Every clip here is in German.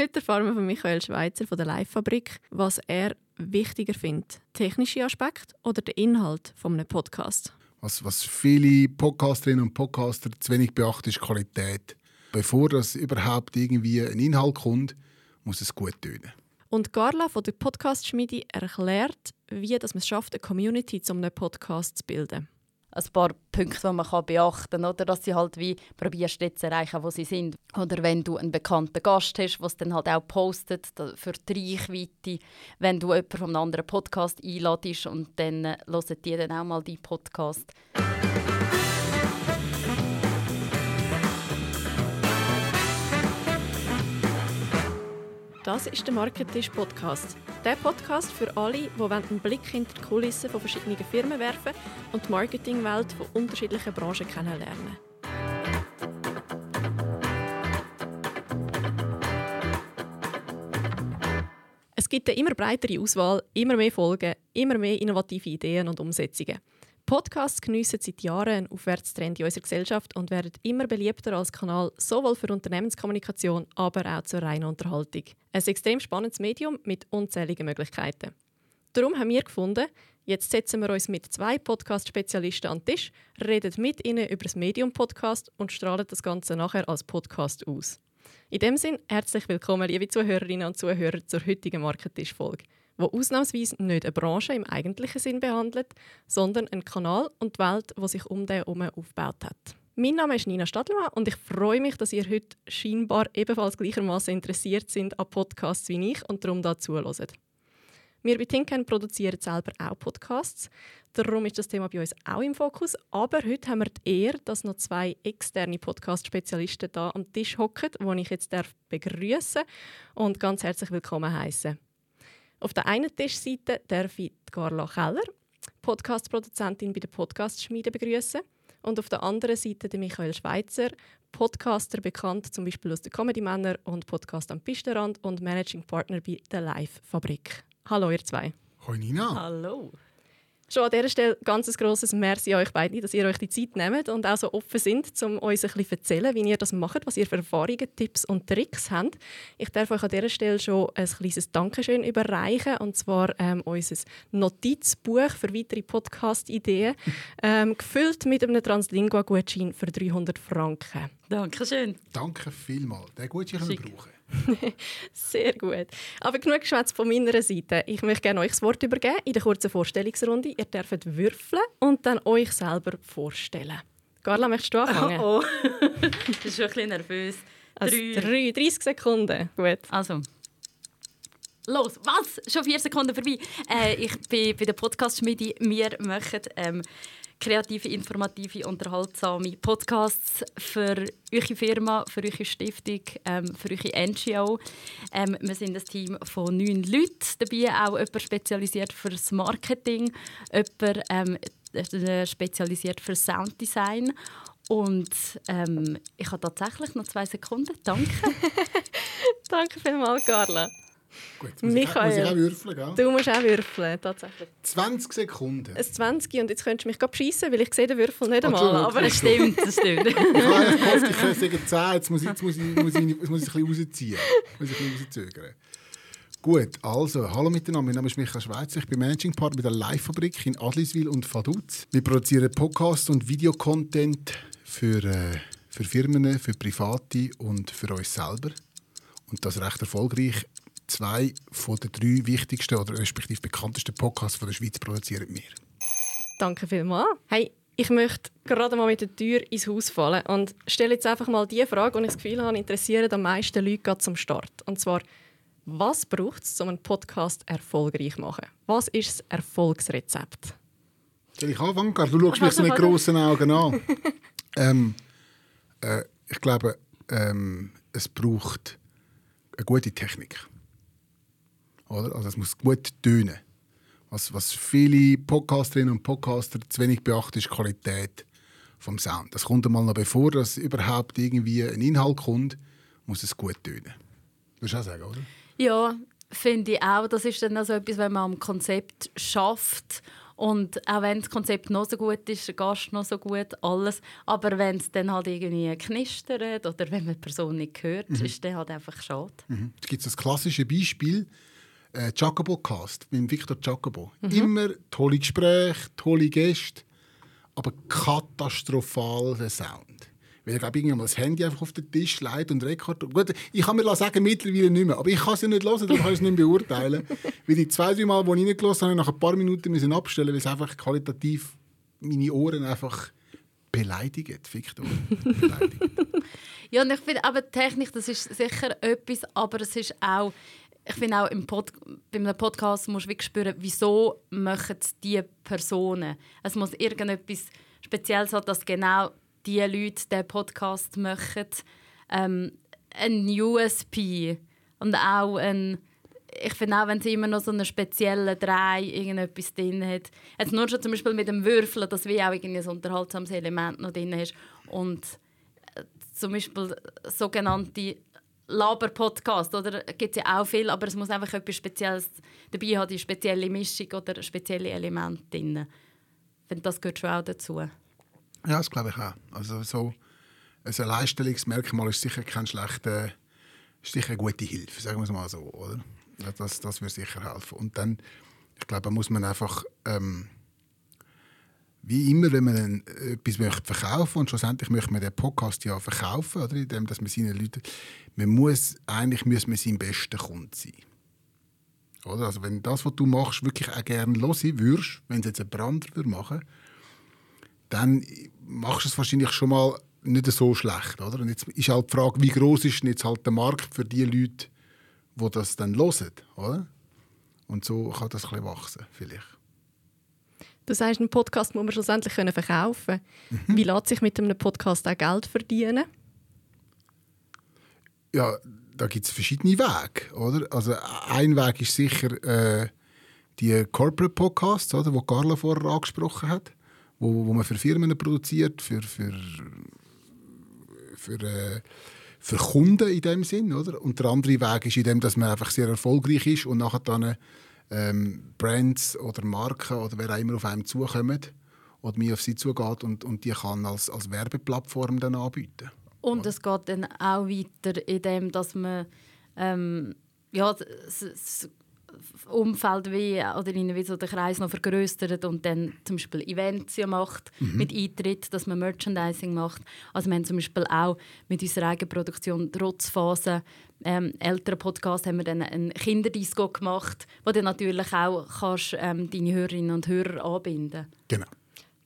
Heute erfahren wir von Michael Schweizer von der Live-Fabrik, was er wichtiger findet. Technische Aspekt oder der Inhalt eines Podcasts? Was, was viele Podcasterinnen und Podcaster zu wenig beachten, ist Qualität. Bevor das überhaupt irgendwie ein Inhalt kommt, muss es gut tönen. Und Carla von der Podcast-Schmiede erklärt, wie man es schafft, eine Community zu einem Podcast zu bilden ein paar Punkte, die man beachten kann, dass sie halt wie probierst, dort zu erreichen, wo sie sind. Oder wenn du einen bekannten Gast hast, was dann halt auch postet für die Reichweite. Wenn du jemanden von einem anderen Podcast einladest und dann äh, hören die dann auch mal deinen Podcast. Das ist der Marketisch Podcast. Der Podcast für alle, die einen Blick hinter die Kulissen von verschiedenen Firmen werfen und die Marketingwelt von unterschiedlichen Branchen kennenlernen. Es gibt eine immer breitere Auswahl, immer mehr Folgen, immer mehr innovative Ideen und Umsetzungen. Podcasts geniessen seit Jahren einen Aufwärtstrend in unserer Gesellschaft und werden immer beliebter als Kanal sowohl für Unternehmenskommunikation, aber auch zur reinen Unterhaltung. Ein extrem spannendes Medium mit unzähligen Möglichkeiten. Darum haben wir gefunden, jetzt setzen wir uns mit zwei Podcast-Spezialisten an den Tisch, reden mit ihnen über das Medium-Podcast und strahlen das Ganze nachher als Podcast aus. In dem Sinn, herzlich willkommen, liebe Zuhörerinnen und Zuhörer, zur heutigen Marketisch-Folge wo ausnahmsweise nicht eine Branche im eigentlichen Sinn behandelt, sondern einen Kanal und die Welt, die sich um den herum aufgebaut hat. Mein Name ist Nina Stadelmann und ich freue mich, dass ihr heute scheinbar ebenfalls gleichermaßen interessiert sind an Podcasts wie ich und darum da zuhört. Wir bei Tinken produzieren selber auch Podcasts. Darum ist das Thema bei uns auch im Fokus. Aber heute haben wir die Ehre, dass noch zwei externe Podcast-Spezialisten hier am Tisch hocken, die ich jetzt begrüßen und ganz herzlich willkommen heißen. Auf der einen Tischseite darf ich Carla Keller, Podcast-Produzentin bei der Podcast-Schmiede, begrüßen. Und auf der anderen Seite den Michael Schweizer, Podcaster, bekannt zum Beispiel aus den Comedy Männer und Podcast am Pistenrand und Managing Partner bei der Live-Fabrik. Hallo, ihr zwei. Hallo Nina. Hallo. Schon an dieser Stelle ganz ein grosses Merci an euch beiden, dass ihr euch die Zeit nehmt und auch so offen sind, um uns ein bisschen zu erzählen, wie ihr das macht, was ihr für Erfahrungen, Tipps und Tricks habt. Ich darf euch an dieser Stelle schon ein kleines Dankeschön überreichen, und zwar ähm, unser Notizbuch für weitere Podcast-Ideen, ähm, gefüllt mit einem Translingua-Gutschein für 300 Franken. Dankeschön. Danke vielmals. Den Gutschein können wir brauchen. Sehr gut. Aber genug Geschwätz von meiner Seite. Ich möchte gerne euch das Wort übergeben in der kurzen Vorstellungsrunde. Ihr dürft würfeln und dann euch selber vorstellen. Carla, möchtest du anfangen? Oh, oh. das ist schon ein bisschen nervös. Also drei, 30 Sekunden. Gut. Also. Los, was? Schon vier Sekunden vorbei. Äh, ich bin bei der Podcast-Schmiede. Wir machen ähm, kreative, informative, unterhaltsame Podcasts für eure Firma, für eure Stiftung, ähm, für eure NGO. Ähm, wir sind ein Team von neun Leuten, dabei auch jemand spezialisiert für das Marketing, jemand ähm, äh, spezialisiert für Sounddesign und ähm, ich habe tatsächlich noch zwei Sekunden. Danke. Danke vielmals, Carla. Gut, muss Michael, ich, muss ich auch würfeln, gell? Du musst auch würfeln, tatsächlich. 20 Sekunden. Ein 20 und jetzt könntest du mich gerade beschissen, weil ich sehe den Würfel nicht einmal. Aber es stimmt, das stimmt. ich habe gehofft, ich könnte sagen 10, jetzt muss ich, jetzt muss ich, muss ich, ich, muss ich ein bisschen rausziehen. Muss ich ein bisschen rauszögern. Gut, also, hallo miteinander, mein Name ist Michael Schweizer, ich bin Managing Partner bei der Live-Fabrik in Adliswil und Vaduz. Wir produzieren Podcasts und Videocontent für, äh, für Firmen, für Private und für uns selber. Und das recht erfolgreich zwei von den drei wichtigsten oder respektive bekanntesten Podcasts von der Schweiz produzieren wir. Danke vielmals. Hey, ich möchte gerade mal mit der Tür ins Haus fallen und stelle jetzt einfach mal die Frage, und ich das Gefühl habe, interessieren am meisten Leute zum Start. Und zwar, was braucht es, um einen Podcast erfolgreich zu machen? Was ist das Erfolgsrezept? Soll ich anfangen? Du schaust mich so mit grossen Augen an. ähm, äh, ich glaube, ähm, es braucht eine gute Technik. Oder? Also es muss gut tönen. Was, was viele Podcasterinnen und Podcaster zu wenig beachten, ist die Qualität vom Sound. Das kommt einmal noch bevor dass überhaupt irgendwie ein Inhalt kommt, muss es gut tönen. Würdest du auch sagen, oder? Ja, finde ich auch. Das ist dann also etwas, wenn man am Konzept schafft Und auch wenn das Konzept noch so gut ist, der Gast noch so gut, alles. Aber wenn es dann halt irgendwie knistert oder wenn man die Person nicht hört, mhm. ist das halt einfach schade. Mhm. Es gibt das klassische Beispiel, äh, Jacobo Cast mit Victor Jacobo. Mhm. Immer tolle Gespräche, tolle Gäste, aber katastrophal der Sound. Weil ich glaube, irgendwann das Handy einfach auf den Tisch legt und Rekord. Gut, ich kann mir sagen, mittlerweile nicht mehr. Aber ich kann es ja nicht hören, dann kann ich es nicht beurteilen. weil die zwei, drei Mal, die ich reingelassen habe, nach ein paar Minuten müssen abstellen, weil es einfach qualitativ meine Ohren einfach beleidigt, Victor. beleidigt. ja, und ich finde, aber Technik, das ist sicher etwas, aber es ist auch ich finde auch im Pod bei einem Podcast musst du wirklich spüren, wieso machen die Personen. Es muss irgendetwas Spezielles sein, dass genau die Leute den Podcast machen. Ähm, ein USP und auch ein ich finde auch, wenn sie immer noch so einen speziellen Drei irgendetwas drin hat. Jetzt nur schon zum Beispiel mit dem Würfeln, dass wie auch ein unterhaltsames Element noch drin ist. Und äh, zum Beispiel sogenannte Laber-Podcast, oder? Gibt es ja auch viel, aber es muss einfach etwas Spezielles dabei haben, die spezielle Mischung oder spezielle Elemente drin. Finde, das gehört schon auch dazu. Ja, das glaube ich auch. Also so ein Alleinstellungsmerkmal ist sicher kein schlechter, ist sicher eine gute Hilfe, sagen wir es mal so, oder? Das, das würde sicher helfen. Und dann, ich glaube, muss man einfach ähm, wie immer, wenn man etwas möchte verkaufen und schlussendlich möchte man den Podcast ja verkaufen, oder, indem dass man seinen Leuten, man muss, eigentlich muss man sein bester Kunde sein. Oder? Also wenn das, was du machst, wirklich auch gerne hören würdest, wenn es jetzt ein Brander machen dann machst du es wahrscheinlich schon mal nicht so schlecht. Oder? Und jetzt ist halt die Frage, wie groß ist jetzt halt der Markt für die Leute, die das dann hören. Oder? Und so kann das ein bisschen wachsen, vielleicht. Du sagst, einen Podcast muss man schlussendlich verkaufen können. Mhm. Wie lässt sich mit einem Podcast auch Geld verdienen? Ja, da gibt es verschiedene Wege. Oder? Also ein Weg ist sicher äh, die Corporate Podcasts, oder, die Carla vorher angesprochen hat, wo, wo man für Firmen produziert, für, für, für, äh, für Kunden in dem Sinn. Oder? Und der andere Weg ist in dem, dass man einfach sehr erfolgreich ist und nachher dann ähm, Brands oder Marken oder wer auch immer auf einem zukommt oder mir auf sie zugeht und, und die kann als, als Werbeplattform dann anbieten. Und es geht dann auch weiter in dem, dass man ähm, ja, das, Umfeld wie, oder wie so den Kreis noch vergrößert und dann zum Beispiel Events ja macht mhm. mit Eintritt, dass man Merchandising macht. Also wir haben zum Beispiel auch mit unserer eigenen Produktion Trotzphase ähm, älteren Podcast haben wir dann einen Kinderdisco gemacht, wo du natürlich auch kannst, ähm, deine Hörerinnen und Hörer anbinden Genau.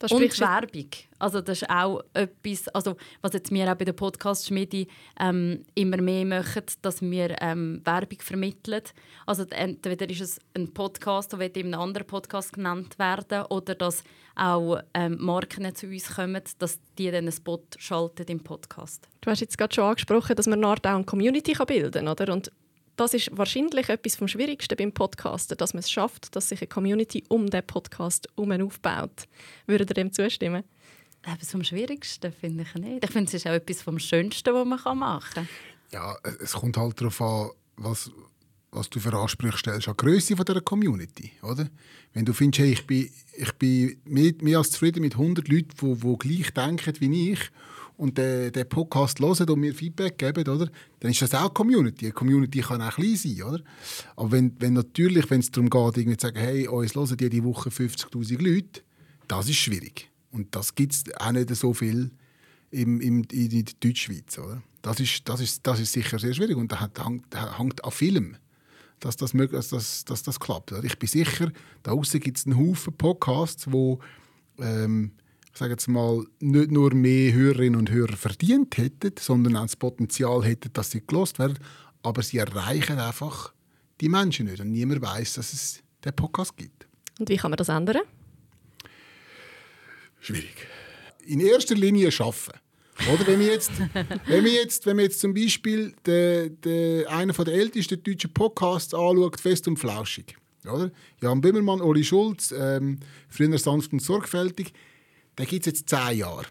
Das und Werbung. Also das ist auch etwas, also was jetzt wir auch bei der Podcast Schmiede ähm, immer mehr machen, dass wir ähm, Werbung vermitteln. Also entweder ist es ein Podcast, der wird in einem anderen Podcast genannt werden, oder dass auch ähm, Marken zu uns kommen, dass die dann einen Spot schalten im Podcast. Du hast jetzt gerade schon angesprochen, dass man eine Art auch eine Community bilden kann, oder? Und das ist wahrscheinlich etwas vom Schwierigsten beim Podcasten, dass man es schafft, dass sich eine Community um den Podcast herum aufbaut. Würdet ihr dem zustimmen? Etwas vom Schwierigsten finde ich nicht. Ich finde, es ist auch etwas vom Schönsten, was man machen kann. Ja, es kommt halt darauf an, was, was du für Ansprüche stellst an die Größe dieser Community. Oder? Wenn du findest, hey, ich bin, ich bin mehr, mehr als zufrieden mit 100 Leuten, die, die gleich denken wie ich und den, den Podcast hören und mir Feedback geben, oder? dann ist das auch Community. Eine Community kann auch klein sein. Oder? Aber wenn, wenn natürlich, wenn es darum geht, irgendwie zu sagen, hey, uns hören jede Woche 50'000 Leute, das ist schwierig. Und das gibt es auch nicht so viel im, im, in der Deutschschweiz. Oder? Das, ist, das, ist, das ist sicher sehr schwierig und das hängt, hängt an Film, dass das, dass das, dass das klappt. Ich bin sicher, da draußen gibt es einen Haufen Podcasts, wo ähm, ich sage jetzt mal, nicht nur mehr Hörerinnen und Hörer verdient hätten, sondern auch das Potenzial hätten, dass sie gelost werden. Aber sie erreichen einfach die Menschen nicht. Und niemand weiß, dass es den Podcast gibt. Und wie kann man das ändern? Schwierig. In erster Linie schaffen. Oder wenn wir jetzt, wenn wir jetzt, wenn wir jetzt zum Beispiel den, den, einen der ältesten deutschen Podcasts anschaut, Fest und Flauschig. Oder? Jan Böhmermann, Oli Schulz, ähm, früher sanft und sorgfältig den gibt es jetzt zehn Jahre.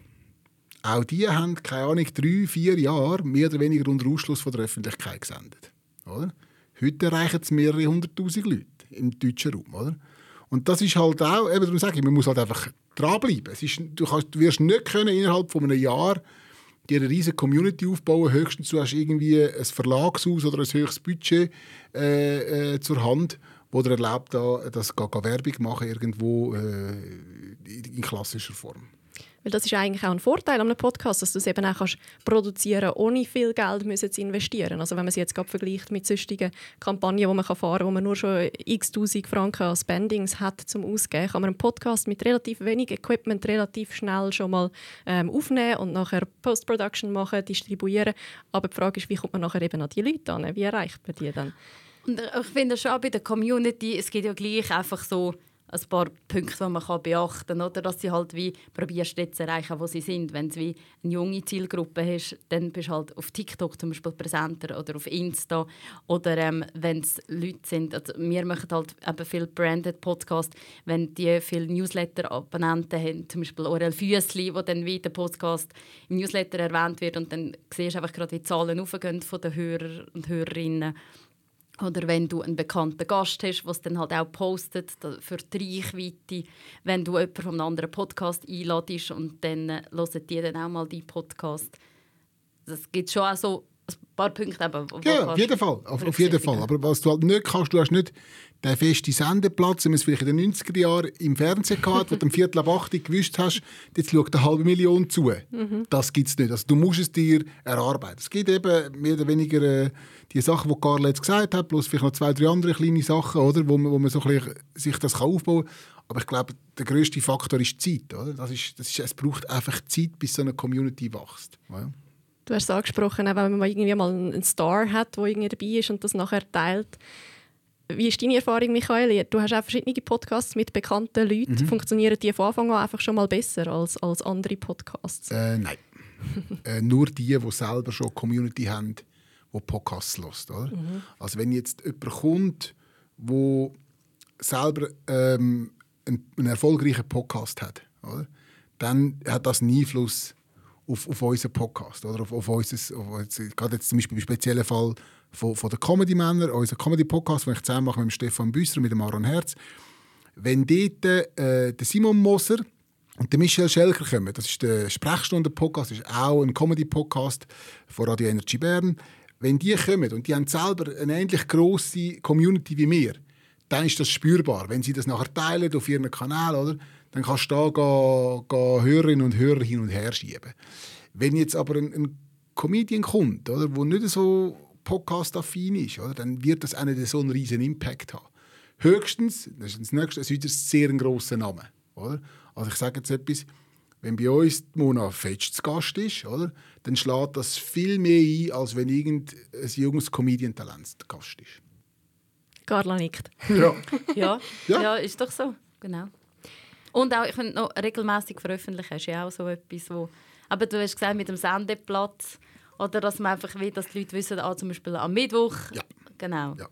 Auch die haben, keine Ahnung, drei, vier Jahre mehr oder weniger unter Ausschluss von der Öffentlichkeit gesendet. Oder? Heute erreichen es mehrere hunderttausend Leute im deutschen Raum. Oder? Und das ist halt auch, eben darum sage ich, man muss halt einfach dranbleiben. Es ist, du, kannst, du wirst nicht können innerhalb von einem Jahr dir eine riesige Community aufbauen. Höchstens du hast irgendwie ein Verlagshaus oder ein höchstes Budget äh, äh, zur Hand, wo dir erlaubt, da, das ga, ga Werbung machen irgendwo äh, in klassischer Form. Weil das ist eigentlich auch ein Vorteil an einem Podcast, dass du es eben auch kannst produzieren ohne viel Geld zu investieren. Also wenn man es jetzt gerade vergleicht mit sonstigen Kampagnen, die man fahren kann, wo man nur schon x Tausend Franken an Spendings hat zum Ausgeben, kann man einen Podcast mit relativ wenig Equipment relativ schnell schon mal ähm, aufnehmen und nachher Post-Production machen, distribuieren. Aber die Frage ist, wie kommt man nachher eben an die Leute an? Wie erreicht man die dann? Und ich finde schon bei der Community, es gibt ja gleich einfach so ein paar Punkte, die man beachten kann. Oder? Dass sie halt wie probierst, dort zu erreichen, wo sie sind. Wenn du wie eine junge Zielgruppe hast, dann bist du halt auf TikTok zum Beispiel präsenter oder auf Insta. Oder ähm, wenn es Leute sind, also wir machen halt eben viel branded Podcast, wenn die viele Newsletter-Abonnenten haben, zum Beispiel Orel Füssli, wo dann wie der Podcast im Newsletter erwähnt wird und dann siehst du einfach gerade, wie die Zahlen aufgehen von den Hörer und Hörerinnen. Oder wenn du einen bekannten Gast hast, es dann halt auch postet für die Reichweite. Wenn du jemanden von einem anderen Podcast einladest und dann äh, hören die dann auch mal deinen Podcast. Das gibt schon auch so ein paar Punkte. Eben, ja, auf jeden Fall. Auf, auf jeden Fall. Aber was du halt nicht kannst, du hast nicht den festen Sendeplatz, den es vielleicht in den 90er Jahren im Fernsehen gehabt, wo du am Viertel ab 8 gewusst hast, jetzt schaut eine halbe Million zu. Mhm. Das gibt es nicht. Also du musst es dir erarbeiten. Es gibt eben mehr oder weniger äh, die Sachen, die Carla jetzt gesagt hat, plus vielleicht noch zwei, drei andere kleine Sachen, oder, wo, man, wo man so ein sich das aufbauen kann. Aber ich glaube, der grösste Faktor ist Zeit. Oder? Das ist, das ist, es braucht einfach Zeit, bis so eine Community wächst. Ja. Du hast es angesprochen, wenn man irgendwie mal einen Star hat, der irgendwie dabei ist und das nachher teilt. Wie ist deine Erfahrung, Michael? Du hast auch verschiedene Podcasts mit bekannten Leuten. Mhm. Funktionieren die von Anfang an einfach schon mal besser als, als andere Podcasts? Äh, nein. äh, nur die, die selber schon eine Community haben, die Podcasts hört. Mhm. Also wenn jetzt jemand kommt, der selber ähm, einen, einen, erfolgreichen Podcast hat, oder? dann hat das einen Einfluss auf, auf unseren Podcast. Oder? Auf, auf unser, auf, gerade jetzt zum Beispiel im speziellen Fall von, von den Comedy-Männern, unser Comedy-Podcast, den ich zusammen mache mit Stefan Büsser und mit dem Aaron Herz. Wenn dort äh, der Simon Moser und der Michel Schelker kommen, das ist der Sprechstunden-Podcast, ist auch ein Comedy-Podcast von Radio Energy Bern. Wenn die kommen und die haben selber eine ähnlich grosse Community wie wir, dann ist das spürbar. Wenn sie das nachher teilen auf ihren Kanal, oder, dann kannst du da gehen, gehen Hörerinnen und Hörer hin und her schieben. Wenn jetzt aber ein, ein Comedian kommt, oder, der nicht so podcast-affin ist, oder, dann wird das auch nicht so einen riesen Impact haben. Höchstens, das ist das nächste, es ist ein sehr grosser Name. Oder? Also ich sage jetzt etwas, wenn bei uns die Mona Fetsch zu Gast ist, oder, dann schlägt das viel mehr ein, als wenn irgendein junges Comedian-Talent zu Gast ist. Carla nickt. Ja. ja. ja. ja, ist doch so. Genau. Und auch, ich finde, noch regelmäßig veröffentlichen ist ja auch so etwas, wo... Aber du hast gesagt, mit dem Sendeplatz oder dass man einfach will, dass die Leute wissen, ah, zum Beispiel am Mittwoch. Ja. Genau. Ja.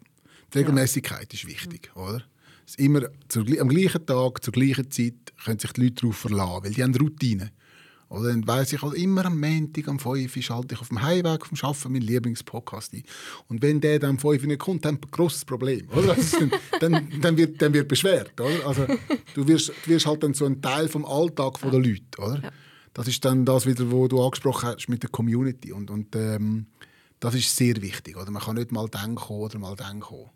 Die Regelmäßigkeit ja. ist wichtig, oder? Es immer zur, am gleichen Tag, zur gleichen Zeit können sich die Leute darauf verlassen, weil die haben Routine. Oder dann weiss ich halt immer am Montag, am 5 Uhr schalte ich auf dem Heimweg vom Arbeiten meinen Lieblingspodcast ein. Und wenn der dann am 5 Uhr nicht kommt, dann ein grosses Problem. Oder? Dann, dann, dann, wird, dann wird beschwert. Oder? Also, du, wirst, du wirst halt dann so ein Teil vom Alltag der Leute. Oder? Ja das ist dann das wieder, wo du angesprochen hast mit der Community und, und ähm, das ist sehr wichtig. Oder? Man kann nicht mal denken oder mal denken.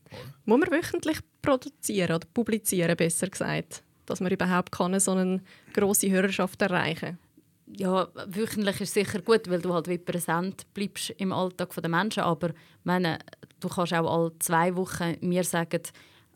Muss man wöchentlich produzieren oder publizieren, besser gesagt, dass man überhaupt kann, so eine grosse Hörerschaft erreichen ja, wöchentlich ist sicher gut, weil du halt wie präsent bleibst im Alltag der Menschen. Aber meine, du kannst auch alle zwei Wochen mir sagen,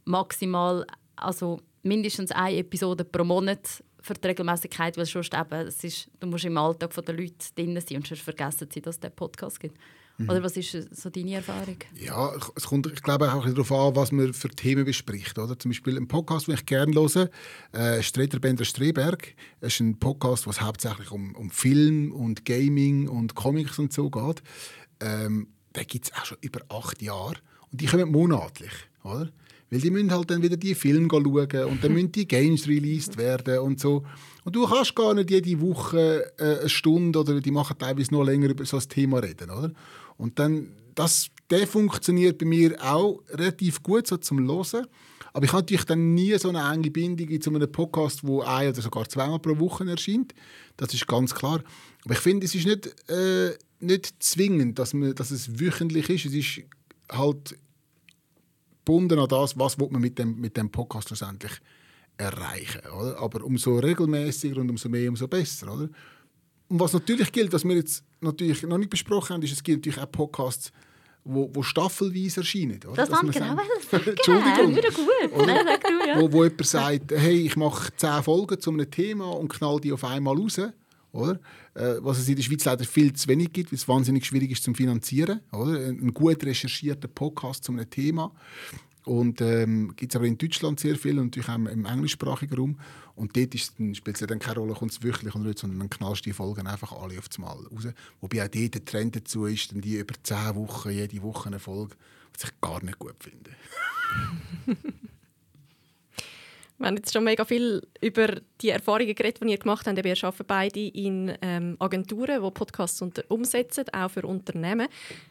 maximal, also mindestens eine Episode pro Monat für die Regelmäßigkeit, weil sonst eben, es ist, du musst im Alltag der Leute drin sein und sonst vergessen sie, dass es diesen Podcast gibt. Mhm. Oder was ist so deine Erfahrung? Ja, es kommt, ich glaube auch darauf an, was man für Themen bespricht. Oder? Zum Beispiel ein Podcast, den ich gerne höre, äh, Streter Bender Streberg. Das ist ein Podcast, was hauptsächlich um, um Film und Gaming und Comics und so geht. Ähm, den gibt es auch schon über acht Jahre. Und die kommen monatlich. Oder? Weil die müssen halt dann wieder die Filme schauen und dann müssen die Games released werden und so. Und du kannst gar nicht jede Woche äh, eine Stunde oder die machen teilweise noch länger über so ein Thema reden, oder? Und dann, das, der funktioniert bei mir auch relativ gut so zum Hören. Aber ich habe natürlich dann nie so eine enge Bindung zu einem Podcast, wo ein oder sogar zweimal pro Woche erscheint. Das ist ganz klar. Aber ich finde, es ist nicht, äh, nicht zwingend, dass, man, dass es wöchentlich ist. Es ist halt gebunden an das, was man mit dem, mit dem Podcast schlussendlich erreichen. Oder? Aber umso regelmäßiger und umso mehr, umso besser. Oder? Und was natürlich gilt, was wir jetzt natürlich noch nicht besprochen haben, ist, es gilt natürlich auch Podcasts, wo, wo staffelweise erscheinen. Oder? Das haben genau sagen, Entschuldigung. Wieder gut. Oder? Nein, du, ja. wo, wo jemand sagt, hey, ich mache zehn Folgen zu einem Thema und knall die auf einmal raus. Oder? Äh, was es in der Schweiz leider viel zu wenig gibt, weil es wahnsinnig schwierig ist zum Finanzieren. Oder? Ein gut recherchierter Podcast zu einem Thema. Und ähm, gibt es aber in Deutschland sehr viel und natürlich auch im englischsprachigen Raum. Und dort spielt es dann keine Rolle, kommt es wöchentlich oder nicht, sondern dann knallst die Folgen einfach alle auf Mal raus. Wobei auch dort der Trend dazu ist, dann die über zehn Wochen, jede Woche eine Folge, was ich gar nicht gut finde. Wir haben jetzt schon mega viel über die Erfahrungen geredet, die ihr gemacht habt. Wir arbeiten beide in ähm, Agenturen, die Podcasts unter umsetzen, auch für Unternehmen.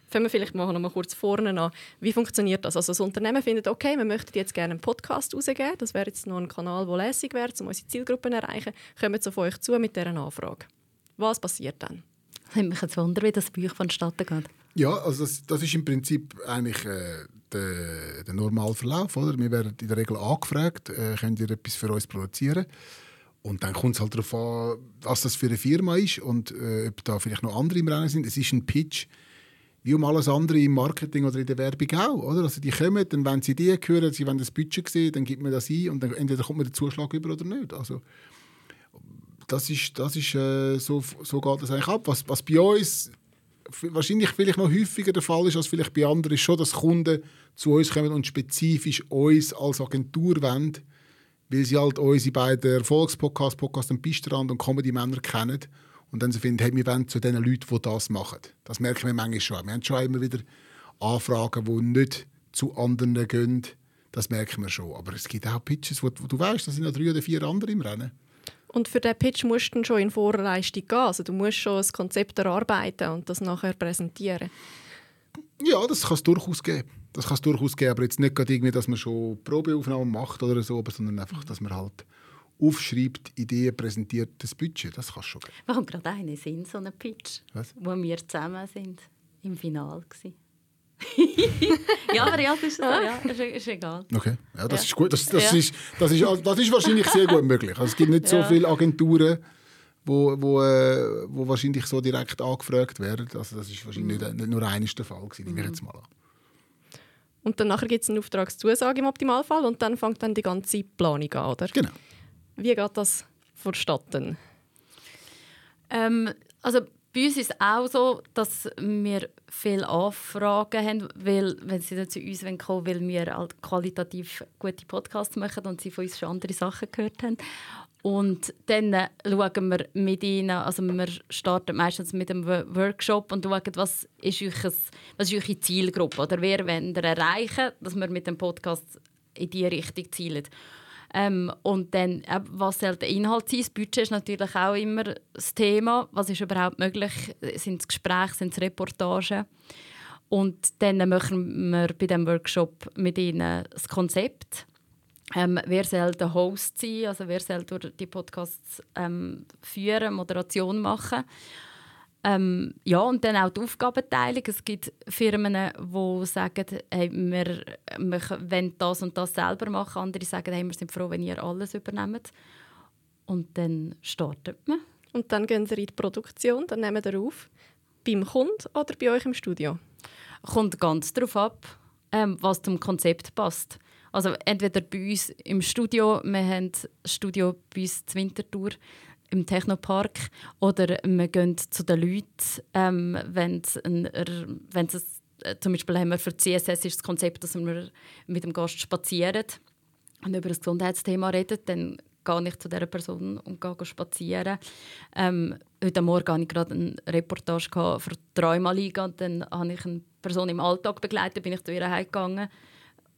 Fangen wir vielleicht mal noch mal kurz vorne an. Wie funktioniert das? Also das Unternehmen findet, okay, wir möchten jetzt gerne einen Podcast rausgeben. Das wäre jetzt noch ein Kanal, der lässig wäre, um unsere Zielgruppen zu erreichen. Kommen sie auf euch zu mit dieser Anfrage. Was passiert dann? Ich mich jetzt wundern, wie das bei euch vonstatten geht. Ja, also das, das ist im Prinzip eigentlich äh, der, der normale Verlauf. Oder? Wir werden in der Regel angefragt, äh, könnt ihr etwas für uns produzieren? Und dann kommt es halt darauf an, was das für eine Firma ist und äh, ob da vielleicht noch andere im Rennen sind. Es ist ein Pitch, wie um alles andere im Marketing oder in der Werbung auch. Oder? Also die kommen, dann wenn sie die hören, sie wollen das Budget sehen, dann gibt man das ein und dann entweder kommt man den Zuschlag über oder nicht. Also, das ist, das ist äh, so, so geht das eigentlich ab. Was, was bei uns wahrscheinlich vielleicht noch häufiger der Fall ist als vielleicht bei anderen, ist schon, dass Kunden zu uns kommen und spezifisch uns als Agentur wollen, weil sie halt unsere beiden Erfolgspodcasts, Podcast und Pistrand und Comedy-Männer kennen und dann sie finden, hey, wir wollen zu den Leuten, die das machen. Das merken wir manchmal schon. Wir haben schon immer wieder Anfragen, die nicht zu anderen gehen. Das merken wir schon. Aber es gibt auch Pitches, wo du weißt, da sind noch drei oder vier andere im Rennen. Und für diesen Pitch musst du schon in Vorleistung gehen. Also du musst schon ein Konzept erarbeiten und das nachher präsentieren. Ja, das kann es durchaus geben. Das kann es durchaus geben, aber jetzt nicht gerade irgendwie, dass man schon Probeaufnahmen macht oder so, sondern einfach, dass man halt aufschreibt, Ideen präsentiert, das Budget, das kann es schon geben. Wir haben gerade einen Sinn, so einen Pitch, Was? wo wir zusammen sind, im Finale gewesen. ja, aber ja, das ist, so, ja, ist, ist egal. Okay, ja, das Ja. ist gut. Das, das, Ja. ist, das, ist, das ist wahrscheinlich sehr gut möglich. Also es gibt nicht so viele Agenturen, wo, wo, äh, wo wahrscheinlich so direkt angefragt werden. Also das ist wahrscheinlich nicht, nicht nur eines der Fall gewesen, nehme ich jetzt mal an. Und dann nachher gibt es eine Auftragszusage im Optimalfall und dann fängt dann die ganze Planung an, oder? Genau. Wie geht das vonstatten? Ähm, also bei uns ist es auch so, dass wir viele Anfragen haben, weil, wenn sie dann zu uns kommen weil wir halt qualitativ gute Podcasts machen und sie von uns schon andere Sachen gehört haben. Und dann äh, schauen wir mit ihnen, also wir starten meistens mit einem Wo- Workshop und schauen, was ist, euch was ist eure Zielgruppe oder wer wollt ihr erreichen, dass wir mit dem Podcast in diese Richtung zielen. Ähm, und dann, äh, was soll der Inhalt sein? Das Budget ist natürlich auch immer das Thema. Was ist überhaupt möglich? Sind es Gespräche, sind es Reportagen? Und dann machen wir bei diesem Workshop mit ihnen das Konzept. Ähm, wer soll der Host sein? Also wer soll durch die Podcasts ähm, führen, Moderation machen? Ähm, ja, und dann auch die Aufgabenteilung. Es gibt Firmen, die sagen, hey, wir, wir wollen das und das selber machen. Andere sagen, hey, wir sind froh, wenn ihr alles übernehmt. Und dann startet man. Und dann gehen sie in die Produktion, dann nehmen sie auf. Beim Kunden oder bei euch im Studio? Kommt ganz darauf ab, ähm, was zum Konzept passt. Also entweder bei uns im Studio, wir haben das Studio bei uns in Winterthur im Technopark oder wir gehen zu den Leuten, ähm, wenn es äh, zum Beispiel haben wir für CSS ist das Konzept, dass wir mit dem Gast spazieren und über das Gesundheitsthema reden, dann gehe ich zu dieser Person und gehe spazieren. Ähm, heute Morgen hatte ich gerade eine Reportage für die Rheumaliga und dann habe ich eine Person im Alltag begleitet, bin ich zu ihr heimgegangen.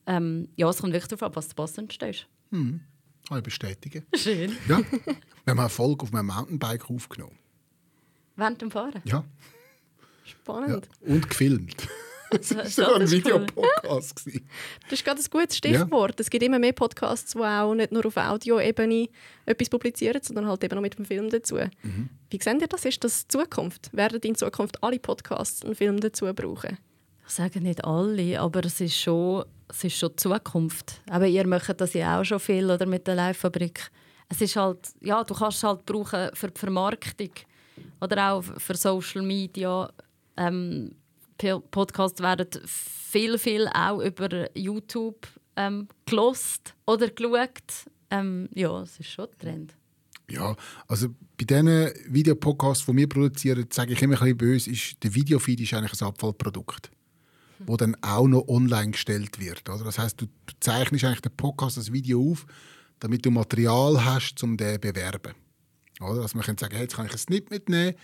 Ähm, ja, es kommt wirklich darauf ab, was das Passendste ist. Kann ich bestätigen. Schön. Ja. Wir haben eine Folge auf meinem Mountainbike aufgenommen. Während dem Fahren? Ja. ja. Spannend. Und gefilmt. Es war Das sogar ein cool. Videopodcast. Das ist gerade ein gutes Stichwort. Es gibt immer mehr Podcasts, die auch nicht nur auf Audioebene etwas publizieren, sondern halt eben auch mit dem Film dazu. Mhm. Wie seht ihr das? Ist das Zukunft? Werden in Zukunft alle Podcasts einen Film dazu brauchen? Ich sage nicht alle, aber es ist schon, es ist schon die Zukunft. Aber ihr macht das ja auch schon viel oder mit der Live-Fabrik. Es ist halt, ja, du kannst es halt brauchen für die Vermarktung oder auch für Social Media. Ähm, Podcasts werden viel, viel auch über YouTube ähm, gelost oder geschaut. Ähm, ja, es ist schon Trend. Ja, also bei diesen Videopodcasts, die wir produzieren, sage ich immer ein bisschen böse, ist, der Videofeed ist eigentlich ein Abfallprodukt, wo dann auch noch online gestellt wird. Oder? Das heißt, du, du zeichnest eigentlich den Podcast, das Video auf, damit du Material hast, um den zu bewerben. Oder? Also man kann sagen, hey, jetzt kann ich einen Snip mitnehmen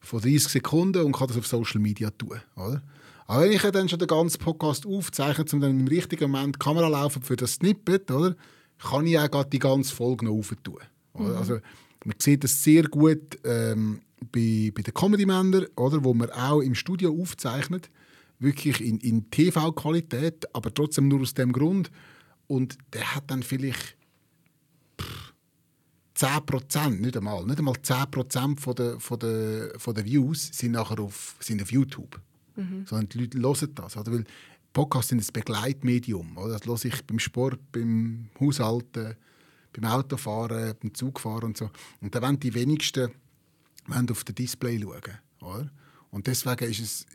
von 30 Sekunden und kann das auf Social Media tun. Oder? Aber wenn ich dann schon den ganzen Podcast aufzeichne, um dann im richtigen Moment die Kamera laufen für das Snippet, oder, kann ich auch die ganze Folge noch aufentun. Oder? Also, man sieht das sehr gut ähm, bei, bei den Comedy-Männern, wo man auch im Studio aufzeichnet, wirklich in, in TV-Qualität, aber trotzdem nur aus dem Grund. Und der hat dann vielleicht 10%, nicht einmal, nicht einmal 10% von der, von der, von der Views sind nachher auf, sind auf YouTube. Sondern die Leute hören das. Oder? Weil Podcasts sind ein Begleitmedium. Oder? Das höre ich beim Sport, beim Haushalten, beim Autofahren, beim Zugfahren und so. Und da wollen die wenigsten wollen auf das Display schauen. Oder? Und deswegen ist es,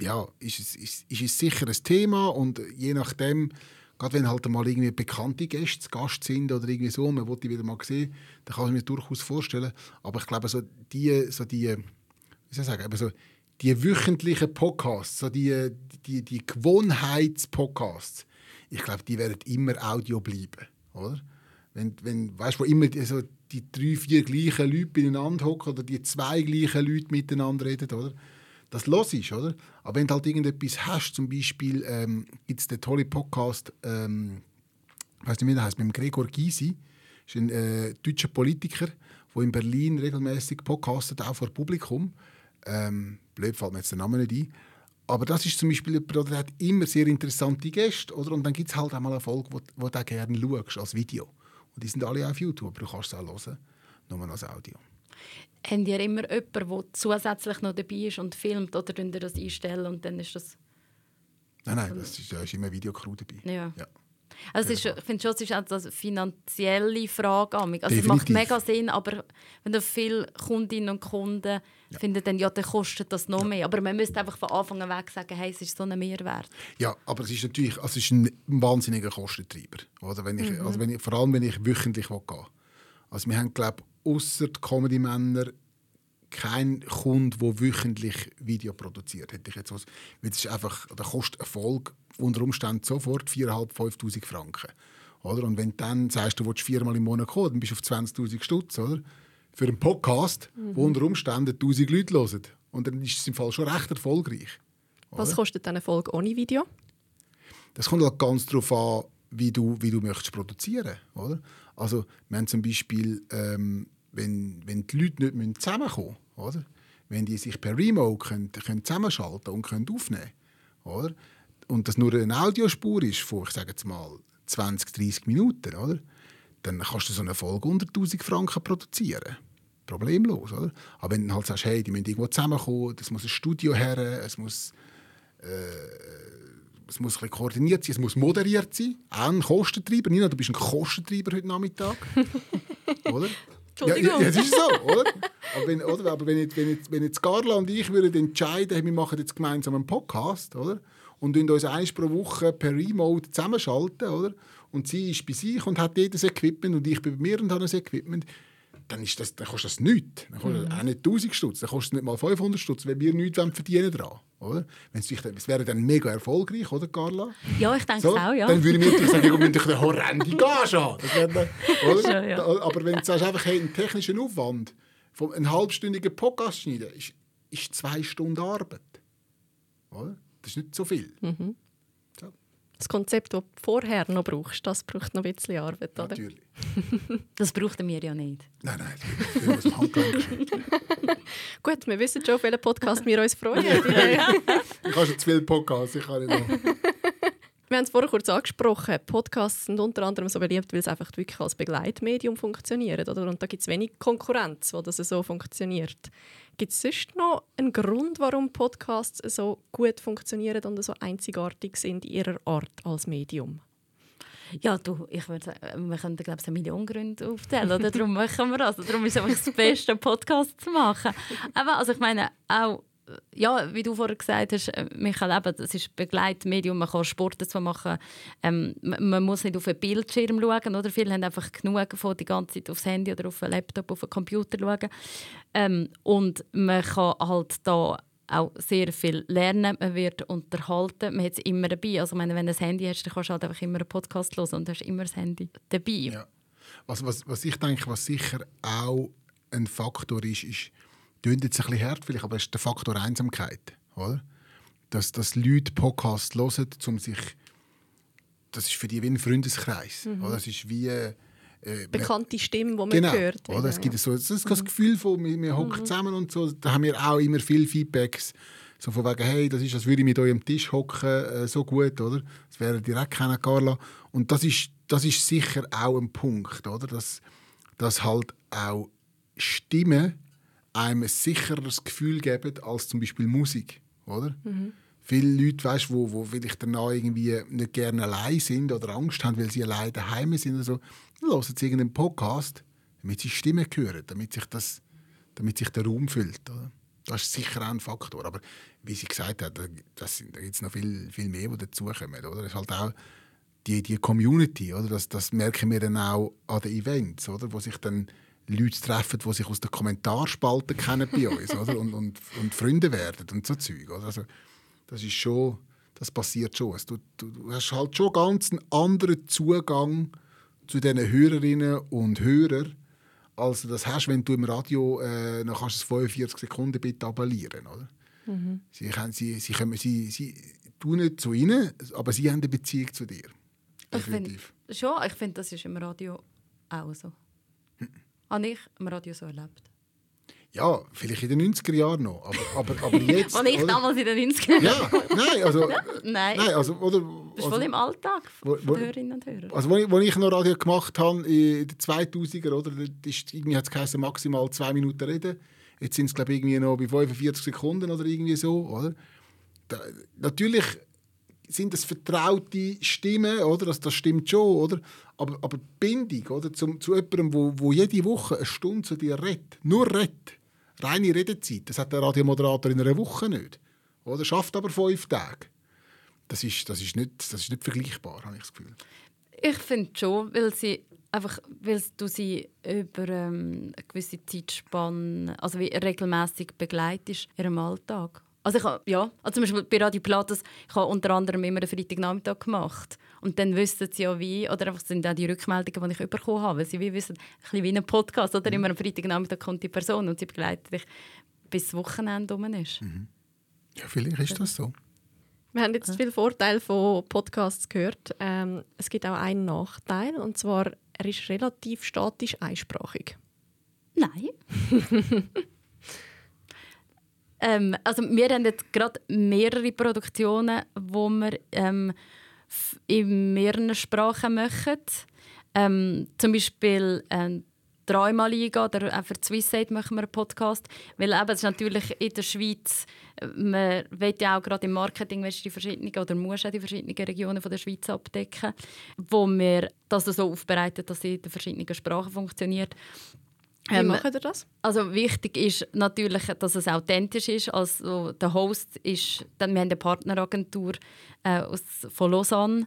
ja, ist, es, ist, ist es sicher ein Thema und je nachdem, gerade wenn halt mal irgendwie bekannte Gäste Gast sind oder irgendwie so, man will die wieder mal sehen, dann kann ich mir durchaus vorstellen. Aber ich glaube, so die, so die wie soll ich sagen, so die wöchentlichen Podcasts, so die, die, die Gewohnheitspodcasts, ich glaube, die werden immer Audio bleiben, oder? Wenn, wenn, weißt du, wo immer die, so die drei, vier gleichen Leute beieinander hocken oder die zwei gleichen Leute miteinander reden, oder? Das los ist, oder? Aber wenn du halt irgendetwas hast, zum Beispiel ähm, gibt es den tollen Podcast, ähm, weiß nicht, wie der heißt, mit Gregor Gysi, ist ein äh, deutscher Politiker, der in Berlin regelmäßig podcastet, auch vor Publikum. Ähm, blöd fällt mir jetzt der Name nicht ein. Aber das ist zum Beispiel jemand, der hat immer sehr interessante Gäste. Oder? Und dann gibt es halt auch mal eine Folge, wo, wo du gerne schaust, als Video. Und die sind alle auf YouTube, aber du kannst es auch hören, nur als Audio. Habt ihr immer jemanden, der zusätzlich noch dabei ist und filmt oder könnt ihr das einstellen und dann ist das... Nein, nein, das ist, da ist immer Videocrew dabei. Ja. Ja. Also ist, ich finde schon, es ist auch eine finanzielle Frage. Also es macht mega Sinn, aber wenn du viele Kundinnen und Kunden finden, dann, ja, dann kostet das noch mehr. Aber man müsste einfach von Anfang an weg sagen, hey, es ist so ein Mehrwert. Ja, aber es ist natürlich also es ist ein wahnsinniger Kostentreiber. Oder? Wenn ich, also wenn ich, vor allem, wenn ich wöchentlich gehen will. Also wir haben, glaube außer die Comedy-Männer keinen Kunden, der wöchentlich Video produziert. Hätte ich jetzt was. Weil es ist einfach, der kostet Erfolg unter Umständen sofort 4'500, 5'000 Franken. Oder? Und wenn du dann sagst, du willst viermal im Monat kommen, dann bist du auf 20'000 Stutz, oder? Für einen Podcast, wo unter Umständen 1000 Leute hören. Und dann ist es im Fall schon recht erfolgreich. Was kostet eine Folge ohne Video? Das kommt halt ganz darauf an, wie du, wie du möchtest produzieren oder? Also, wir haben zum Beispiel, ähm, wenn, wenn die Leute nicht müssen zusammenkommen müssen, wenn die sich per Remote können, können zusammenschalten und können aufnehmen oder? und das nur eine Audiospur ist von, ich sage jetzt mal, 20, 30 Minuten, oder? dann kannst du so eine Folge unter 1000 Franken produzieren. Problemlos, oder? Aber wenn du halt sagst, hey, die müssen irgendwo zusammenkommen, es muss ein Studio her, es muss es muss ein koordiniert sein, es muss moderiert sein. Auch ein Kostentreiber. Nina, du bist ein Kostentreiber heute Nachmittag. oder? Ja, Entschuldigung. ja, es ist so, oder? Aber wenn, oder? Aber wenn, jetzt, wenn, jetzt, wenn jetzt Carla und ich würden entscheiden, wir machen jetzt gemeinsam einen Podcast, oder? Und uns eins pro Woche per Remote zusammenschalten, oder? Und sie ist bei sich und hat jedes Equipment und ich bin bei mir und habe das Equipment, dann, ist das, dann kostet das nichts. Dann kostet das auch nicht 1000 Stutz, dann kostet es nicht mal 500 Stutz, wenn wir nichts verdienen dran. Oder? Wenn es, wäre dann mega erfolgreich, oder Carla? Ja, ich denke So, es auch, ja. Dann würde ich mir sagen, wir müssen eine horrende Gage haben. Dann? Ja, ja. Aber wenn du sagst, einfach, hey, einen technischen Aufwand von einem halbstündigen Podcast schneiden, ist, ist zwei Stunden Arbeit. Oder? Das ist nicht so viel. Mhm. So. Das Konzept, das du vorher noch brauchst, das braucht noch ein bisschen Arbeit, oder? Natürlich. Das brauchten wir ja nicht. Nein, nein, Handgelenk geschnitten. Gut, wir wissen schon, auf welchen Podcast wir uns freuen. Ich habe schon zu viele Podcasts, ich kann nicht noch. Wir haben es vorher kurz angesprochen. Podcasts sind unter anderem so beliebt, weil sie einfach wirklich als Begleitmedium funktionieren. Oder? Und da gibt es wenig Konkurrenz, wo das so funktioniert. Gibt es sonst noch einen Grund, warum Podcasts so gut funktionieren und so einzigartig sind in ihrer Art als Medium? Ja, du, ich würde sagen, wir können, glaube ich, eine Million Gründe aufzählen. Oder? Darum machen wir das. Darum ist es einfach das Beste, einen Podcast zu machen. Aber also ich meine, auch ja, wie du vorher gesagt hast, äh, Michael, eben, das ist Begleitmedium, man kann Sport dazu machen, ähm, man muss nicht auf einen Bildschirm schauen, oder? viele haben einfach genug von die ganze Zeit aufs Handy oder auf einen Laptop, auf einen Computer schauen. Ähm, und man kann halt da auch sehr viel lernen, man wird unterhalten, man hat es immer dabei. Also meine, wenn du ein Handy hast, dann kannst du halt einfach immer einen Podcast hören und hast immer das Handy dabei. Ja. Was, was, was ich denke, was sicher auch ein Faktor ist, ist, klingt jetzt ein bisschen hart vielleicht, aber es ist der Faktor Einsamkeit, oder? Dass, dass Leute Podcasts hören, um sich... Das ist für die wie ein Freundeskreis, mhm. oder? Das ist wie... Äh, Bekannte Stimme, die man genau, hört. Oder? Es gibt so, das, das Gefühl von, wir, wir hocken mhm. zusammen und so. Da haben wir auch immer viele Feedbacks. So von wegen, hey, das ist, als würde ich mit euch am Tisch hocken, äh, so gut, oder? Das wäre direkt keiner Carla. Und das ist, das ist sicher auch ein Punkt, oder? Dass, dass halt auch Stimmen einem ein sicheres Gefühl geben als zum Beispiel Musik, oder? Mhm. Viele Leute, weißt, wo, wo vielleicht danach irgendwie nicht gerne allein sind oder Angst haben, weil sie allein daheim sind oder so, hören sie irgendeinen Podcast, damit sie Stimmen hören, damit sich, das, damit sich der Raum füllt. Oder? Das ist sicher auch ein Faktor. Aber wie sie gesagt hat, das, da gibt es noch viel, viel mehr, die dazukommen. Oder? Das ist halt auch die, die Community. Oder? Das, das merken wir dann auch an den Events, oder? wo sich dann Leute treffen, die sich aus den Kommentarspalten kennen bei uns oder? Und, und, und Freunde werden und so Zeug. Oder? Also, das ist schon, das passiert schon. Du, du, du hast halt schon ganz einen anderen Zugang zu diesen Hörerinnen und Hörern, als du das hast, wenn du im Radio äh, noch kannst 45 Sekunden bitte abonnieren, oder? Mhm. Sie, können, sie, sie, können, sie, sie tun nicht zu ihnen, aber sie haben eine Beziehung zu dir. Definitiv. Ich find, schon, ich finde, das ist im Radio auch so. Hm habe ich im Radio so erlebt. Ja, vielleicht in den 90er Jahren noch, aber, aber, aber jetzt... Als ich damals in den 90er Jahren... Ja, nein, also... Nein. nein also, oder, das ist voll im Alltag wo, wo, Hörerinnen und Hörer. Also, als ich, ich noch Radio gemacht habe, in den 2000er, oder, ist, irgendwie hat es maximal zwei Minuten reden. Jetzt sind es, glaube ich, irgendwie noch bei 45 Sekunden oder irgendwie so, oder? Da, natürlich sind das vertraute Stimmen, oder? Das, das stimmt schon, oder? Aber, aber die Bindung, oder? Zum, zu jemandem, wo, wo jede Woche eine Stunde zu dir redet, nur redet, reine Redezeit, das hat der Radiomoderator in einer Woche nicht. Oder? Schafft aber fünf Tage. Das ist, das ist, nicht, das ist nicht vergleichbar, habe ich das Gefühl. Ich finde schon, weil sie einfach, weil du sie über ähm, eine gewisse Zeitspanne, also wie regelmäßig begleitest in ihrem Alltag. Also ich habe, ja, also zum Beispiel bei Radio Pilatus, ich habe unter anderem immer einen Freitagnachmittag gemacht. Und dann wissen sie ja wie, oder einfach sind auch die Rückmeldungen, die ich bekommen habe, weil sie wie wissen, ein bisschen wie ein Podcast, oder mhm. immer am Freitagnachmittag kommt die Person und sie begleitet dich, bis das Wochenende rum ist. Mhm. Ja, vielleicht ist das so. Wir haben jetzt viele Vorteile von Podcasts gehört. Ähm, es gibt auch einen Nachteil, und zwar, er ist relativ statisch einsprachig. Nein. Ähm, also wir haben jetzt gerade mehrere Produktionen, wo wir ähm, in mehreren Sprachen machen. Ähm, zum Beispiel ähm, Träumerliga oder auch für Swissade machen wir einen Podcast. Weil eben, es ist natürlich in der Schweiz, man will ja auch gerade im Marketing die verschiedenen, oder muss auch die verschiedenen Regionen von der Schweiz abdecken, wo wir das so aufbereiten, dass sie in den verschiedenen Sprachen funktioniert. Wie ähm, machen ihr das? Also wichtig ist natürlich, dass es authentisch ist. Also der Host ist, dann, wir haben eine Partneragentur äh, aus, von Lausanne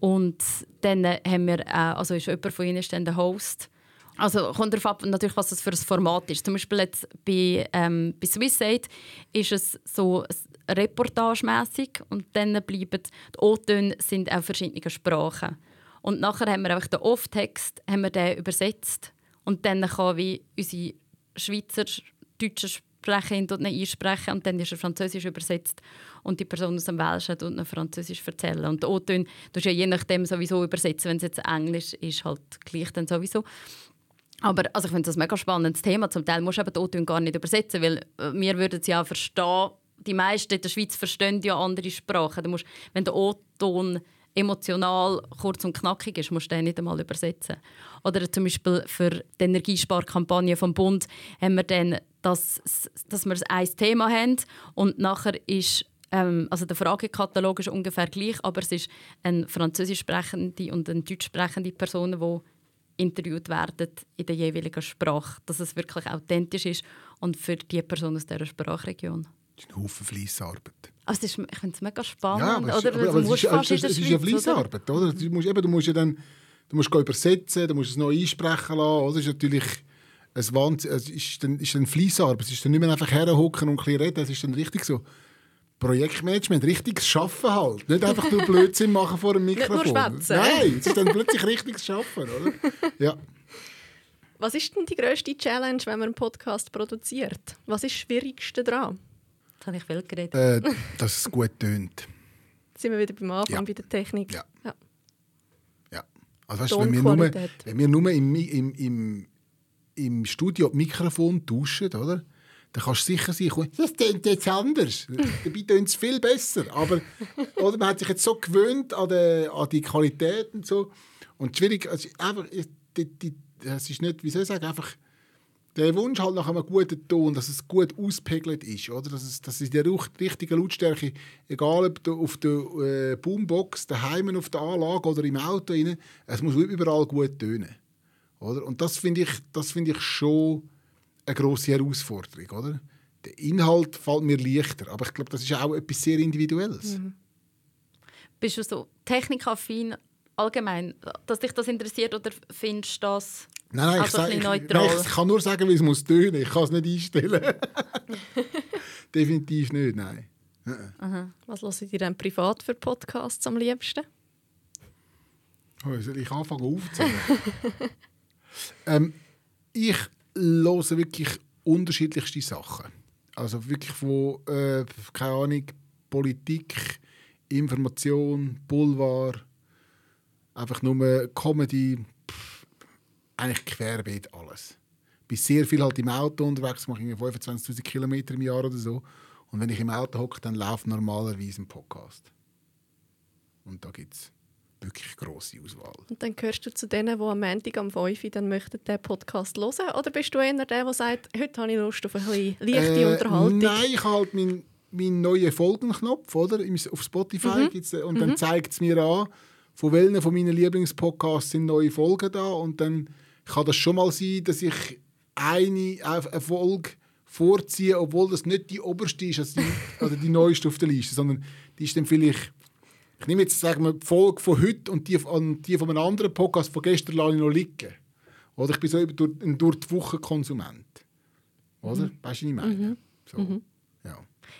und dann haben wir, äh, also ist jemand von ihnen dann der Host. Also kommt darauf ab, natürlich, was das für ein Format ist. Zum Beispiel jetzt bei, ähm, bei SwissAid ist es so reportagemäßig und dann bleiben die O-Töne sind auch verschiedene Sprachen. Und nachher haben wir einfach den Off-Text übersetzt und dann kann wie unsere Schweizer, deutschen Sprecherin tut ihn einsprechen und dann ist er Französisch übersetzt und die Person aus dem Welschen ihn Französisch erzählen. Und du ja je nachdem sowieso übersetzen, wenn es jetzt Englisch ist, halt gleich dann sowieso. Aber also ich finde das ein mega spannendes Thema. Zum Teil musst du eben O-Töne gar nicht übersetzen, weil äh, wir würden sie auch verstehen. Die meisten in der Schweiz verstehen ja andere Sprachen. Du musst, wenn der O-Ton emotional kurz und knackig ist, musst du den nicht einmal übersetzen. Oder zum Beispiel für die Energiesparkampagne vom Bund haben wir dann, dass, dass wir ein Thema haben und nachher ist ähm, also der Fragekatalog ist ungefähr gleich, aber es ist eine französisch sprechende und eine deutsch sprechende Person, die interviewt werden in der jeweiligen Sprache, dass es wirklich authentisch ist und für die Person aus dieser Sprachregion. Das ist ein Haufen Fleissarbeit. Also ist, ich finde es mega spannend. Ja, aber, oder? aber, aber es, ist, es, es ist ja Fleissarbeit, oder? oder? Du musst, eben, du musst ja dann du musst übersetzen, du musst es neu einsprechen lassen. Das ist natürlich ein Wahnsinn. Es ist dann, ist dann Fleissarbeit. Es ist dann nicht mehr einfach herhocken und ein reden. Es ist dann richtig so Projektmanagement, richtiges Schaffen halt. Nicht einfach nur Blödsinn machen vor dem Mikrofon. Nein, es ist dann plötzlich richtiges Schaffen, oder? Ja. Was ist denn die grösste Challenge, wenn man einen Podcast produziert? Was ist das Schwierigste daran? Das habe ich viel geredet. Äh, dass es gut tönt. Sind wir wieder beim Anfang, ja. bei der Technik. Ja. ja. ja. Also weißt, wenn, wir nur, wenn wir nur im, im, im, im Studio Mikrofon tauschen, oder? dann kannst du sicher sein, das klingt jetzt anders. Dabei tönt es viel besser. Aber oder, man hat sich jetzt so gewöhnt an die, an die Qualität und so. Und schwierig, also einfach, die, die, es ist nicht, wie soll ich sagen, einfach der Wunsch halt nach einem guten Ton, dass es gut auspegelt ist, oder? Dass es, dass es in der richtigen Lautstärke, egal ob auf der äh, Boombox, daheim auf der Anlage oder im Auto, rein, es muss überall gut tönen, oder? Und das finde ich, das ich schon eine grosse Herausforderung, oder? Der Inhalt fällt mir leichter, aber ich glaube, das ist auch etwas sehr Individuelles. Mhm. Bist du so technikaffin allgemein, dass dich das interessiert oder findest du das Nein, nein, also ich, sag, ich, nein, ich kann nur sagen, wie es muss tönen. Ich kann es nicht einstellen. Definitiv nicht, nein. Aha. Was hört ihr denn privat für Podcasts am liebsten? Oh, soll ich anfangen aufzuzählen? ähm, ich höre wirklich unterschiedlichste Sachen. Also wirklich von, äh, keine Ahnung, Politik, Information, Boulevard, einfach nur Comedy, eigentlich querbeet alles. Ich bin sehr viel halt im Auto unterwegs, mache ich 25'000 Kilometer im Jahr oder so. Und wenn ich im Auto hocke, dann läuft normalerweise ein Podcast. Und da gibt es wirklich grosse Auswahl. Und dann gehörst du zu denen, die am Montag am 5 Uhr dann möchten den Podcast hören Oder bist du eher der, der sagt, heute habe ich Lust auf eine leichte äh, Unterhaltung? Nein, ich halt meinen mein neuen Folgenknopf oder? auf Spotify. Mhm. Und dann mhm. zeigt es mir an, von welchen von meinen Lieblingspodcasts sind neue Folgen da. Und dann kann das schon mal sein, dass ich eine, eine Folge vorziehe, obwohl das nicht die oberste ist, also die, oder die neueste auf der Liste, sondern die ist dann vielleicht, ich nehme jetzt sagen wir, die Folge von heute und die, und die von einem anderen Podcast von gestern lasse ich noch liegen. Oder ich bin so ein durch die Woche Konsument. Oder? Mhm. Weißt du, was ich meine? Mhm. So. Mhm.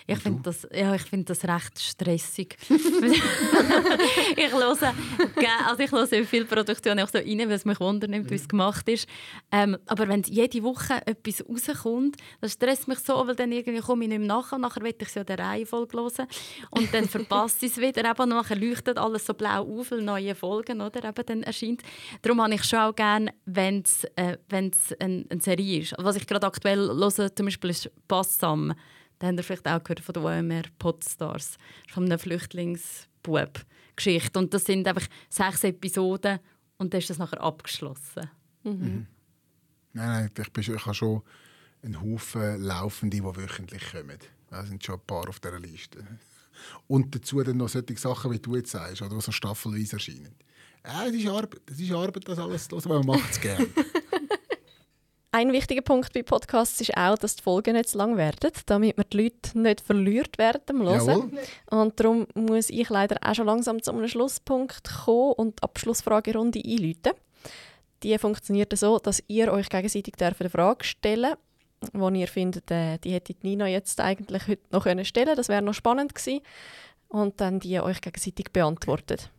Ich finde das, ja, find das recht stressig. ich höre, also ich höre viele Produktionen auch so rein, weil es mich wundert, wie es gemacht ist. Ähm, aber wenn jede Woche etwas rauskommt, das stresst mich so, weil dann irgendwie komme ich nicht mehr nach und nachher will ich es ja der Reihenfolge hören und dann verpasse ich es wieder. Eben, und nachher leuchtet alles so blau auf, weil neue Folgen oder, eben dann erscheint. Darum habe ich schon auch gerne, wenn es äh, eine, eine Serie ist. Was ich gerade aktuell höre, zum Beispiel ist «Bassam». Da habt ihr vielleicht auch gehört von den OMR Podstars, von einem Flüchtlingsbub. Geschichte. Und das sind einfach sechs Episoden und dann ist das nachher abgeschlossen. Mhm. Mhm. Nein, nein, ich, bin, ich habe schon einen Haufen Laufende, die wöchentlich kommen. Da sind schon ein paar auf dieser Liste. Und dazu dann noch solche Sachen, wie du jetzt sagst, oder die so staffelweise erscheinen. Ja, es ist Arbeit, es ist Arbeit, das alles zu hören, aber man macht es gerne. Ein wichtiger Punkt bei Podcasts ist auch, dass die Folgen nicht zu lang werden, damit wir die Leute nicht verliert während dem Hören. Und darum muss ich leider auch schon langsam zu einem Schlusspunkt kommen und Abschlussfragerunde einläuten. Die funktioniert so, dass ihr euch gegenseitig eine Frage stellen dürft, die ihr findet, äh, die hätte Nina jetzt eigentlich heute noch stellen können. Das wäre noch spannend gewesen. Und dann die euch gegenseitig beantwortet.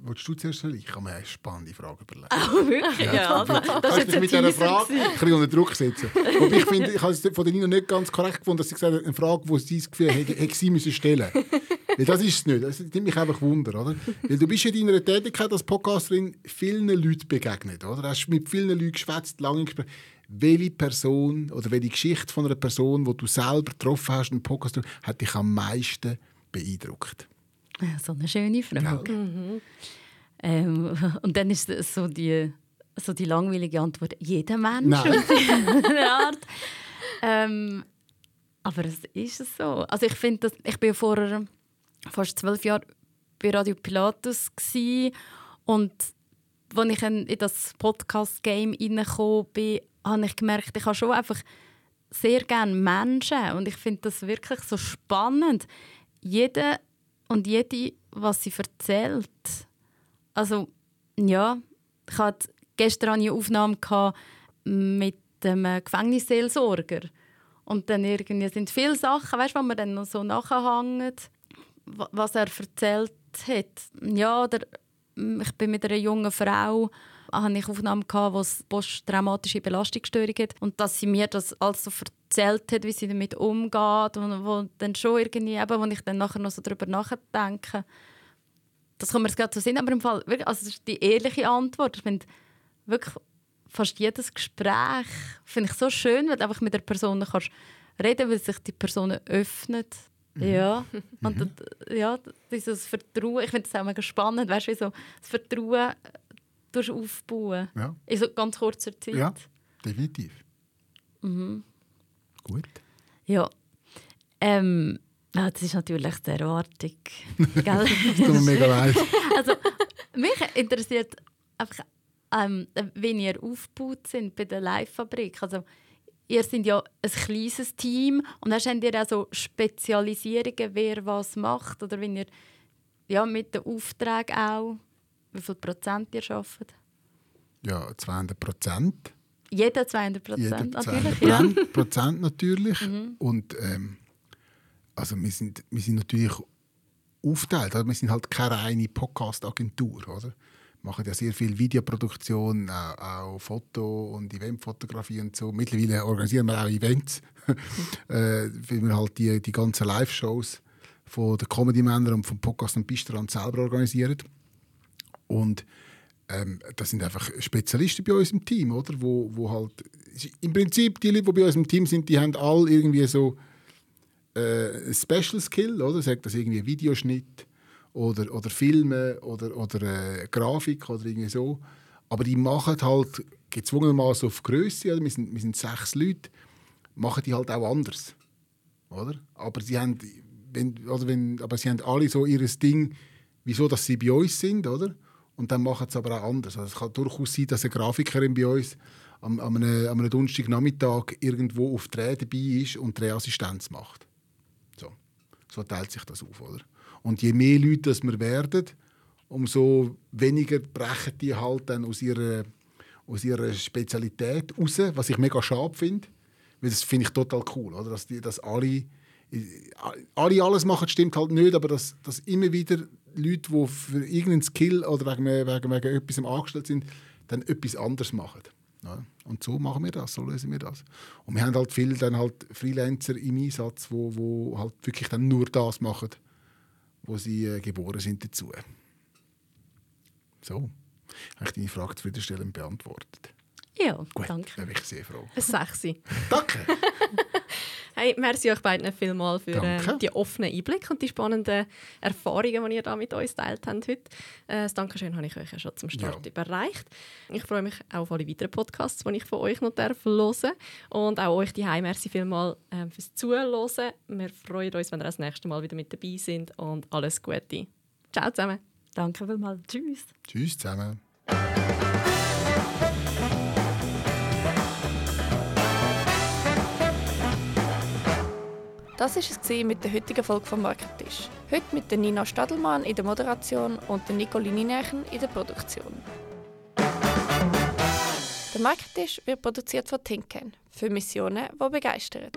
Willst du zuerst ich? Habe mir eine spannende Frage überlegt. Oh, wirklich? Ja, also, das ist jetzt mit dieser Frage ein bisschen unter Druck setzen. Wobei ich finde, ich habe es von der Nina nicht ganz korrekt gefunden, dass sie gesagt hat, eine Frage, die sie das Gefühl hätte, hätte sie müssen stellen Weil das ist es nicht. Das nimmt mich einfach Wunder. Oder? Weil du bist in deiner Tätigkeit als Podcasterin vielen Leuten begegnet. Oder? Du hast mit vielen Leuten geschwätzt, lange gesprochen. Welche Person oder welche Geschichte von einer Person, die du selber getroffen hast, im Podcast, hat dich am meisten beeindruckt? Ja, So eine schöne Frage. Ähm, und dann ist so die, so die langweilige Antwort: jeder Mensch Art. Ähm, aber es ist so. Also ich finde, dass- ich bin vor fast zwölf Jahren bei Radio Pilatus gsi und als ich in in das Podcast-Game reingekommen bin, habe ich gemerkt, ich habe schon einfach sehr gerne Menschen und ich finde das wirklich so spannend. Jeder und jede, was sie erzählt. Also, ja, ich hatte gestern eine Aufnahme mit dem äh, Gefängnisseelsorger. Und dann irgendwie sind viele Sachen, weißt, wo man dann noch so nachhängt, wa- was er erzählt hat. Ja, oder ich bin mit einer jungen Frau habe ich Aufnahmen gehabt, wo es posttraumatische Belastungsstörung hat und dass sie mir das alles erzählt hat, wie sie damit umgeht und wo dann schon irgendwie eben, wo ich dann nachher noch so darüber nachdenke, das kann mir gerade so sehen, aber im Fall wirklich, also das ist die ehrliche Antwort. Ich finde wirklich fast jedes Gespräch finde ich so schön, weil du einfach mit der Person kannst reden, weil sich die Person öffnet. Ja, und das, ja, dieses Vertrauen, ich finde das auch mega spannend, weißt du, so das Vertrauen äh, durch aufbauen Ja, in so ganz kurzer Zeit. ja definitiv. Mhm. Gut. Ja. Ähm, ja, das ist natürlich die Erwartung. Gell? Das tut mir mega leid. also, mich interessiert einfach, ähm, wie ihr aufgebaut sind bei der Live-Fabrik. Also, ihr seid ja ein kleines Team und dann habt ihr auch so Spezialisierungen, wer was macht oder wenn ihr ja, mit den Aufträgen auch, wie viel Prozent ihr arbeitet. Ja, 200 Prozent. Jeder 200 Jeder Prozent 200 natürlich. Ja. Mhm. Prozent, Prozent natürlich. Und ähm, also wir sind, wir sind natürlich aufgeteilt. Also wir sind halt keine reine Podcast-Agentur. Oder? Wir machen ja sehr viel Videoproduktion, auch, auch Foto- und Eventfotografie und so. Mittlerweile organisieren wir auch Events, äh, weil wir halt die, die ganzen Live-Shows von den Comedy-Männern und vom Podcast und Bistrand selber organisieren. Und ähm, das sind einfach Spezialisten bei uns im Team, oder? Wo, wo halt, im Prinzip, die Leute, die bei uns im Team sind, die haben alle irgendwie so äh, Special Skill, oder? Sagt das irgendwie Videoschnitt oder, oder Filme oder, oder äh, Grafik oder irgendwie so. Aber die machen halt gezwungenermaßen auf Größe? Wir sind, wir sind sechs Leute, machen die halt auch anders, oder? Aber sie haben, wenn, oder wenn, aber sie haben alle so ihr Ding, wieso, dass sie bei uns sind, oder? Und dann machen sie aber auch anders. Also es kann durchaus sein, dass eine Grafikerin bei uns am, am einem, am einem Donnerstagnachmittag irgendwo auf Dreh dabei ist und Drehassistenz macht. So. so teilt sich das auf, oder? Und je mehr Leute das wir werden, umso weniger brechen die halt dann aus ihrer, aus ihrer Spezialität raus, was ich mega schade finde. Weil das finde ich total cool, oder? Dass, die, dass alle, alle alles machen, stimmt halt nicht, aber dass, dass immer wieder Leute, die für irgendeinen Skill oder wegen, wegen, wegen etwas angestellt sind, dann etwas anderes machen. Ja, und so machen wir das, so lösen wir das. Und wir haben halt viele dann halt Freelancer im Einsatz, wo, wo halt wirklich dann nur das machen, wo sie äh, geboren sind dazu. So, habe ich deine Frage zufriedenstellend beantwortet. Ja, Gut, danke. dann bin ich sehr froh. Sechsi. Danke! Hey, merci euch beiden vielmals für ähm, die offenen Einblicke und die spannenden Erfahrungen, die ihr da mit uns geteilt habt heute. Äh, das Dankeschön habe ich euch ja schon zum Start Ja. überreicht. Ich freue mich auch auf alle weiteren Podcasts, die ich von euch noch darf hören Und auch euch die merci vielmals ähm, fürs Zuhören. Wir freuen uns, wenn ihr das nächste Mal wieder mit dabei sind und alles Gute. Ciao zusammen. Danke vielmals. Tschüss. Tschüss zusammen. Das war es mit der heutigen Folge vom Marketisch. Heute mit der Nina Stadelmann in der Moderation und der Nicoline Nächen in der Produktion. Der Marketisch wird produziert von Tinken für Missionen, die begeistern.